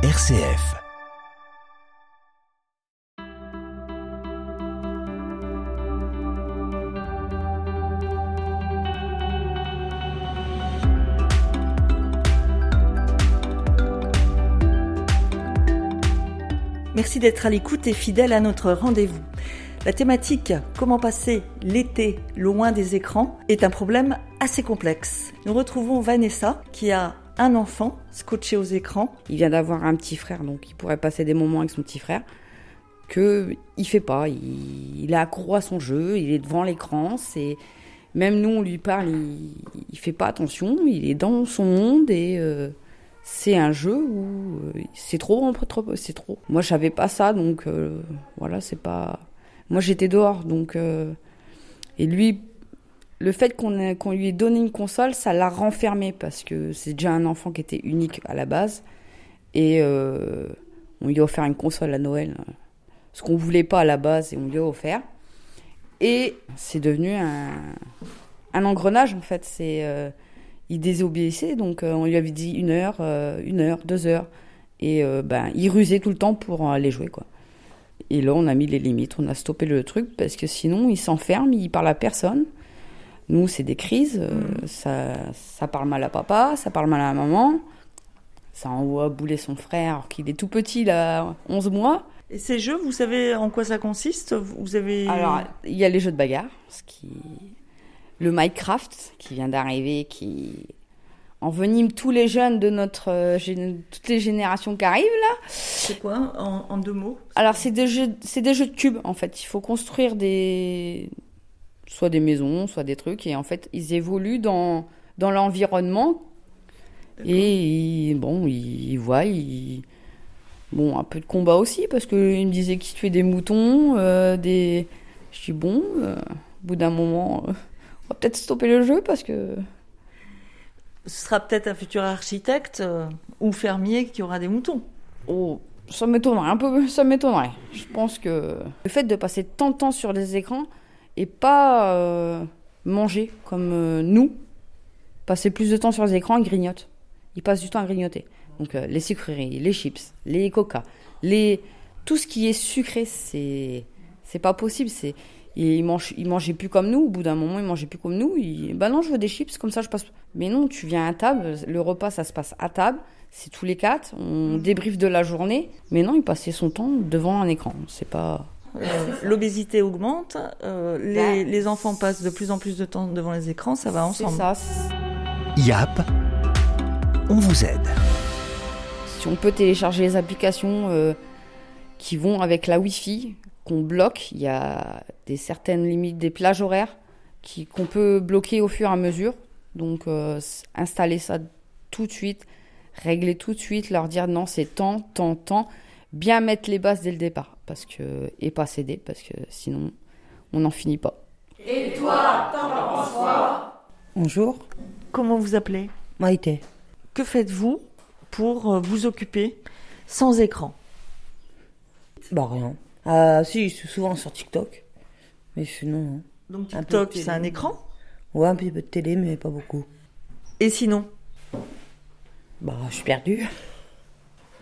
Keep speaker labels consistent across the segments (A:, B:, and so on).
A: RCF.
B: Merci d'être à l'écoute et fidèle à notre rendez-vous. La thématique Comment passer l'été loin des écrans est un problème assez complexe. Nous retrouvons Vanessa qui a un enfant scotché aux écrans.
C: Il vient d'avoir un petit frère, donc il pourrait passer des moments avec son petit frère. Que il fait pas, il, il est accro à son jeu, il est devant l'écran. C'est même nous on lui parle, il, fait pas attention, il est dans son monde et euh, c'est un jeu où euh, c'est trop, trop, c'est trop. Moi je savais pas ça, donc euh, voilà, c'est pas. Moi j'étais dehors, donc et lui le fait qu'on lui ait donné une console, ça l'a renfermé parce que c'est déjà un enfant qui était unique à la base. Et euh, on lui a offert une console à Noël, euh, ce qu'on voulait pas à la base, et on lui a offert. Et c'est devenu un, engrenage en fait. C'est euh, il désobéissait, donc on lui avait dit une heure, une heure, deux heures, et ben il rusait tout le temps pour aller jouer quoi. Et là on a mis les limites, on a stoppé le truc parce que sinon il s'enferme, il parle à personne. Nous, c'est des crises. euh, ça, ça parle mal à papa, ça parle mal à la maman. Ça envoie bouler son frère alors qu'il est tout petit, il a 11 mois.
B: Et ces jeux, vous savez en quoi ça consiste? Vous avez
C: Alors, il y a les jeux de bagarre, ce qui... le Minecraft qui vient d'arriver, qui envenime tous les jeunes de notre euh, toutes les générations qui arrivent là.
B: c'est quoi en, en deux mots?
C: Alors c'est des jeux, c'est des jeux de cubes en fait. Il faut construire des, soit des maisons, soit des trucs, et en fait ils évoluent dans dans l'environnement. Et ils- bon, ils, ils voient, ils- bon un peu de combat aussi parce que il me disait qu'il tuait des moutons, euh, des. Je dis bon, euh, au bout d'un moment, euh, on va peut-être stopper le jeu parce que
B: Ce sera peut-être un futur architecte ou fermier qui aura des moutons.
C: Oh, ça m'étonnerait un peu, ça m'étonnerait. Je pense que le fait de passer tant de temps sur les écrans et pas euh, manger comme euh, nous, passer plus de temps sur les écrans, ils grignotent. Ils passent du temps à grignoter. Donc euh, les sucreries, les chips, les coca, les tout ce qui est sucré, c'est c'est pas possible. C'est ils mangent, ils mangeaient plus comme nous. Au bout d'un moment, ils mangeaient plus comme nous. Ils, bah non, je veux des chips, comme ça je passe. Mais non, tu viens à table. Le repas, ça se passe à table. C'est tous les quatre. On débriefe de la journée. Mais non, il passait son temps devant un écran. C'est pas.
B: Euh, L'obésité augmente, euh, les,
C: Bah,
B: les enfants passent de plus en plus de temps devant les écrans, ça va
C: C'est
B: ensemble.
C: ça.
A: YAP, on vous aide.
C: Si on peut télécharger les applications euh, qui vont avec la Wi-Fi, qu'on bloque, il y a des certaines limites, des plages horaires qui qu'on peut bloquer au fur et à mesure. Donc euh, installer ça tout de suite, régler tout de suite, leur dire non c'est temps, temps, temps, bien mettre les bases dès le départ parce que et pas céder parce que sinon on n'en finit pas.
D: Bonjour,
B: Comment vous appelez?
D: Maïté.
B: Que faites-vous pour euh, vous occuper sans écran?
D: Bah rien. Ah si, je suis souvent sur TikTok. Mais sinon, non.
B: Donc
D: Un peu
B: TikTok,
D: de télé.
B: c'est un écran?
D: Ouais, un petit peu de télé, mais pas beaucoup.
B: Et sinon,
D: Bah, je suis perdue.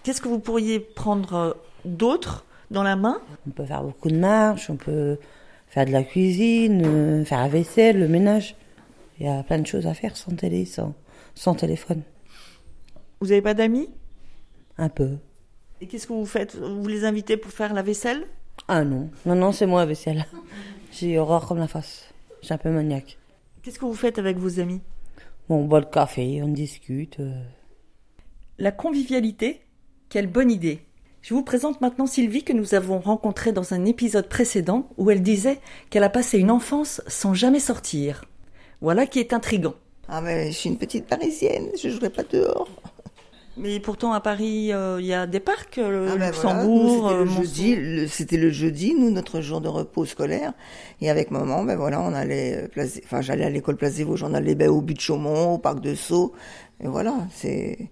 B: Qu'est-ce que vous pourriez prendre euh, d'autre dans la main?
D: On peut faire beaucoup de marches, on peut faire de la cuisine, euh, faire la vaisselle, le ménage. Il y a plein de choses à faire sans télé, sans, sans téléphone.
B: Vous n'avez pas d'amis?
D: Un peu.
B: Et qu'est-ce que vous faites? Vous les invitez pour faire la vaisselle?
D: Ah non, non, non, c'est moi la vaisselle. J'ai horreur comme la face. J'ai un peu maniaque.
B: Qu'est-ce que vous faites avec vos amis?
D: Bon, on boit le café, on discute. euh.
B: La convivialité, quelle bonne idée. Je vous présente maintenant Sylvie que nous avons rencontrée dans un épisode précédent où elle disait qu'elle a passé une enfance sans jamais sortir. Voilà qui est intrigant.
E: Ah mais je suis une petite parisienne, je jouerai pas dehors.
B: Mais pourtant à Paris, euh, il y a des parcs, le
E: Ah ben
B: Luxembourg,
E: voilà,
B: euh,
E: nous, c'était le
B: Monceau.
E: jeudi, le- c'était le jeudi, nous notre jour de repos scolaire, et avec maman, ben voilà, on allait, euh, place, enfin j'allais à l'école Place des Vosges, on allait ben, au but de Chaumont, au parc de Sceaux, et voilà, c'est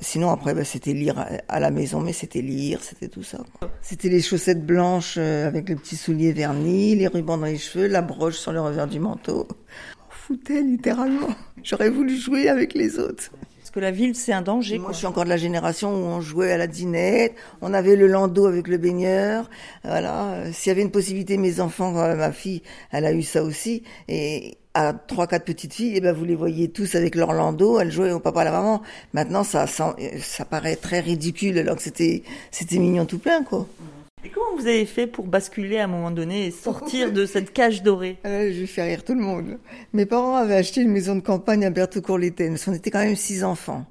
E: Sinon après, ben, c'était lire à, la maison, mais c'était lire, c'était tout ça. C'était les chaussettes blanches euh, avec les petits souliers vernis, les rubans dans les cheveux, la broche sur le revers du manteau. On foutait littéralement. J'aurais voulu jouer avec les autres.
B: Que la ville, c'est un danger.
E: Moi,
B: quoi.
E: je suis encore de la génération où on jouait à la dinette, on avait le landau avec le baigneur. Voilà. Euh, S'il y avait une possibilité, mes enfants, euh, ma fille, elle a eu ça aussi. Et à trois, quatre petites filles, eh ben, vous les voyez tous avec leur landau, elles jouaient au papa et à la maman. Maintenant, ça, ça, ça paraît très ridicule, alors que c'était, c'était mignon tout plein, quoi.
B: Et comment vous avez fait pour basculer à un moment donné et sortir de cette cage dorée?
E: Euh, je vais faire rire tout le monde. Mes parents avaient acheté une maison de campagne à Berthoud-Courlétaine. On était quand même six enfants.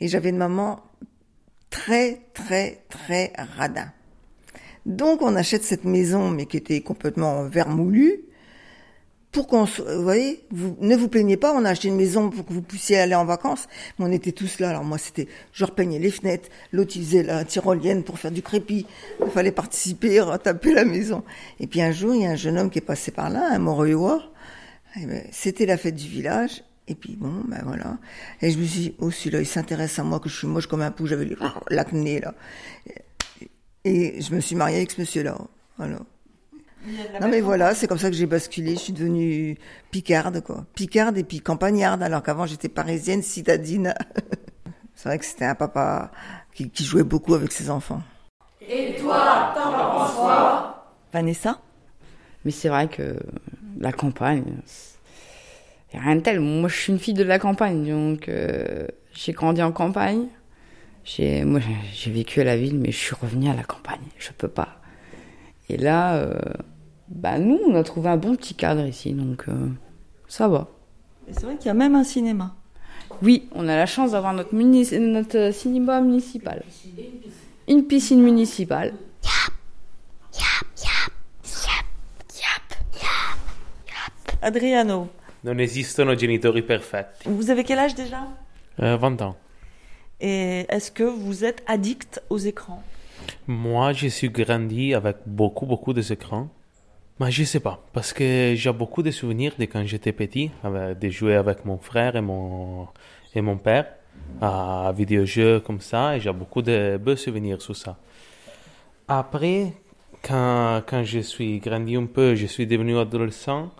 E: Et j'avais une maman très, très, très radin. Donc on achète cette maison, mais qui était complètement vermoulue, pour qu'on vous voyez, vous, ne vous plaignez pas, on a acheté une maison pour que vous puissiez aller en vacances, mais on était tous là. Alors moi, c'était, je repeignais les fenêtres, l'autre, la tyrolienne pour faire du crépi. Il fallait participer, taper la maison. Et puis un jour, il y a un jeune homme qui est passé par là, un Montréois. Eh ben, C'était la fête du village. Et puis bon, ben voilà. Et je me suis dit, oh celui-là, il s'intéresse à moi, que je suis moche comme un pou, j'avais l'acné là. Et je me suis mariée avec ce monsieur-là. Voilà. Non mais voilà, c'est comme ça que j'ai basculé. Je suis devenue picarde, quoi. Picarde et puis campagnarde, alors qu'avant j'étais parisienne, citadine. c'est vrai que c'était un papa qui, qui jouait beaucoup avec ses enfants.
B: Vanessa?
C: Mais c'est vrai que la campagne, il n'y a rien de tel. Moi, je suis une fille de la campagne, donc euh, j'ai grandi en campagne. J'ai, moi, j'ai- j'ai vécu à la ville, mais je suis revenue à la campagne. Je peux pas. Et là, euh, bah nous, on a trouvé un bon petit cadre ici, donc euh, ça va.
B: Et c'est vrai qu'il y a même un cinéma.
C: Oui, on a la chance d'avoir notre, muni- notre cinéma municipal. Une piscine municipale.
B: Adriano,
F: Non esistono genitori perfetti.
B: vous avez quel âge déjà?
F: Euh, 20 ans.
B: Et est-ce que vous êtes addict aux écrans?
F: Moi, je suis grandi avec beaucoup, beaucoup d'écrans. Mais je sais pas, parce que j'ai beaucoup de souvenirs de quand j'étais petit, de jouer avec mon frère et mon, et mon père à vidéojeux comme ça, et j'ai beaucoup de beaux souvenirs sur ça. Après, quand, quand je suis grandi un peu, je suis devenu adolescent,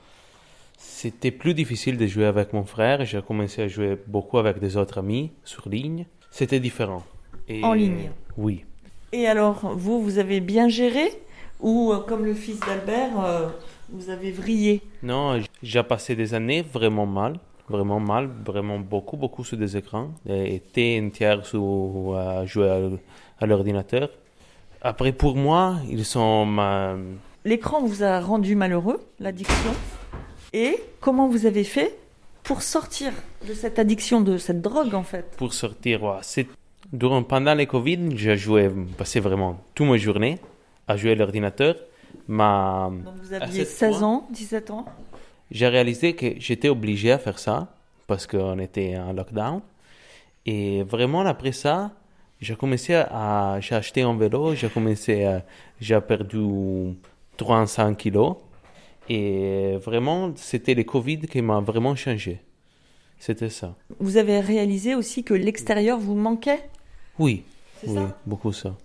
F: c'était plus difficile de jouer avec mon frère. J'ai commencé à jouer beaucoup avec des autres amis sur ligne. C'était différent. Et-
B: En ligne
F: Oui.
B: Et alors, vous, vous avez bien géré Ou, euh, comme le fils d'Albert, euh, vous avez vrillé
F: Non, j'ai passé des années vraiment mal, vraiment mal, vraiment beaucoup, beaucoup sur des écrans, été entière sur à jouer à, l'ordinateur. Après, pour moi, ils sont ma...
B: L'écran vous a rendu malheureux, l'addiction. Et comment vous avez fait pour sortir de cette addiction, de cette drogue en fait?
F: Pour sortir. ouais. C'est durant pendant le Covid, j'ai joué, passé vraiment toute ma journée à jouer à l'ordinateur. Mais
B: Donc vous aviez
F: cette
B: 16
F: fois,
B: ans, 17 ans?
F: J'ai réalisé que j'étais obligé à faire ça parce qu'on était en lockdown. Et vraiment, après ça, j'ai commencé à. J'ai acheté un vélo, j'ai commencé à. J'ai perdu 300 kilos. Et vraiment, c'était le Covid qui m'a vraiment changé. C'était ça.
B: Vous avez réalisé aussi que l'extérieur vous manquait?
F: Oui, oui,
B: ça?
F: beaucoup ça.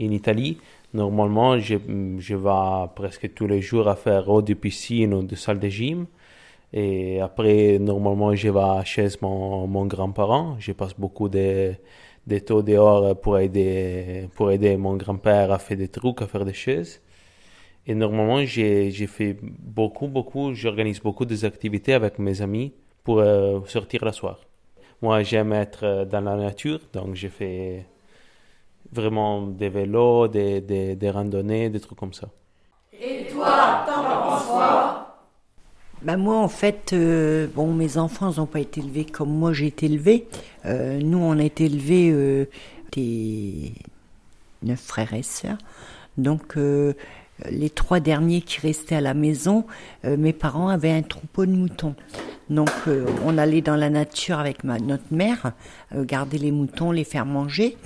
F: En Italie, normalement, je, je vais presque tous les jours à faire ou de piscine ou de salle de gym. Et après, normalement, je vais chez mon, mon grand-parent. Je passe beaucoup de, de temps dehors pour aider, pour aider mon grand-père à faire des trucs, à faire des choses. Et normalement, j'ai fait beaucoup, beaucoup, j'organise beaucoup des activités avec mes amis pour euh, sortir le soir. Moi, j'aime être euh, dans la nature, donc j'ai fait vraiment des vélos, des, des, des randonnées, des trucs comme ça.
D: Bah moi, en fait, euh, bon, mes enfants n'ont pas été élevés comme moi j'ai été élevée. Euh, nous, on a été élevés euh, des neuf frères et sœurs. Donc, euh, les trois derniers qui restaient à la maison, euh, mes parents avaient un troupeau de moutons. Donc, euh, on allait dans la nature avec ma, notre mère, euh, garder les moutons, les faire manger.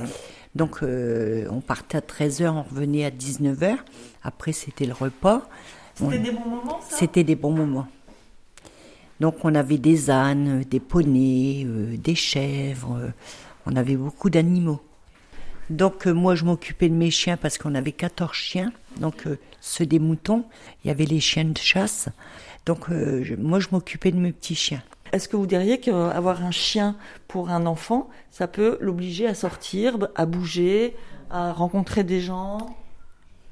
D: Donc, euh, on partait à 13h, on revenait à 19h. Après, c'était le repas. On-
B: C'était des bons moments
D: c'était des bons moments. Donc on avait des ânes, des poneys, euh, des chèvres, euh, on avait beaucoup d'animaux. Donc euh, moi je m'occupais de mes chiens parce qu'on avait 14 chiens, donc ceux des moutons, il y avait les chiens de chasse. Donc je- moi je m'occupais de mes petits chiens.
B: Est-ce que vous diriez qu'avoir un chien pour un enfant, ça peut l'obliger à sortir, à bouger, à rencontrer des gens?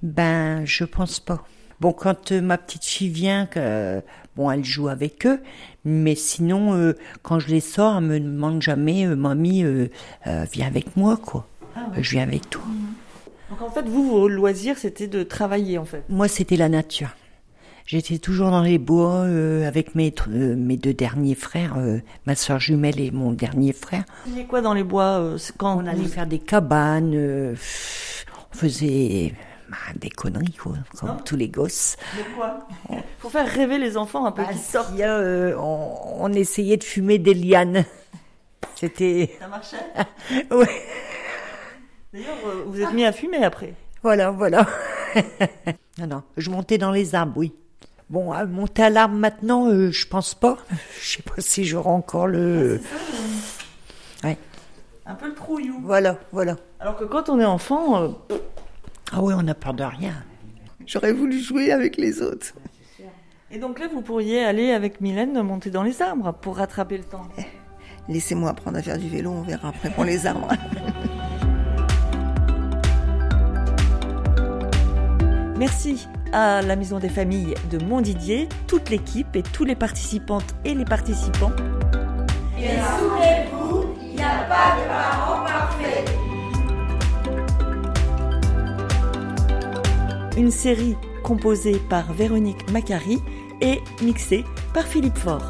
D: Ben, je pense pas. Bon, quand euh, ma petite fille vient, bon, elle joue avec eux, mais sinon, euh, quand je les sors, elle me demande jamais, euh, mamie, viens avec moi, quoi. Je viens avec toi.
B: Donc en fait, vous, vos loisirs, c'était de travailler en fait.
D: Moi, c'était la nature. J'étais toujours dans les bois euh, avec mes, euh, mes deux derniers frères, euh, ma soeur jumelle et mon dernier frère.
B: Vous quoi dans les bois quand
D: On allait
B: vous-
D: faire des cabanes, on faisait bah, des conneries, quoi, comme
B: Non.
D: tous les gosses.
B: Mais quoi Faut faire rêver les enfants un peu
D: Bah,
B: qui sortent.
D: il y a, on, on essayait de fumer des lianes. C'était.
B: Ça marchait
D: Ouais,
B: D'ailleurs, vous êtes mis à fumer après.
D: voilà, voilà. non, non, je montais dans les arbres, oui. Bon, à monter à l'arbre maintenant, euh, je pense pas. Je sais pas si j'aurai encore le. Ouais,
B: Un peu le trouillou.
D: voilà, voilà.
B: Alors que quand on est enfant, euh,
D: Ah oui, on n'a peur de rien.
E: J'aurais voulu jouer avec les autres.
B: Et donc là, vous pourriez aller avec Mylène monter dans les arbres pour rattraper le temps.
E: Laissez-moi apprendre à faire du vélo, on verra après pour les arbres.
B: Merci à la Maison des Familles de Montdidier, toute l'équipe et tous les participantes et les participants. Une série composée par Véronique Macari et mixée par Philippe Faure.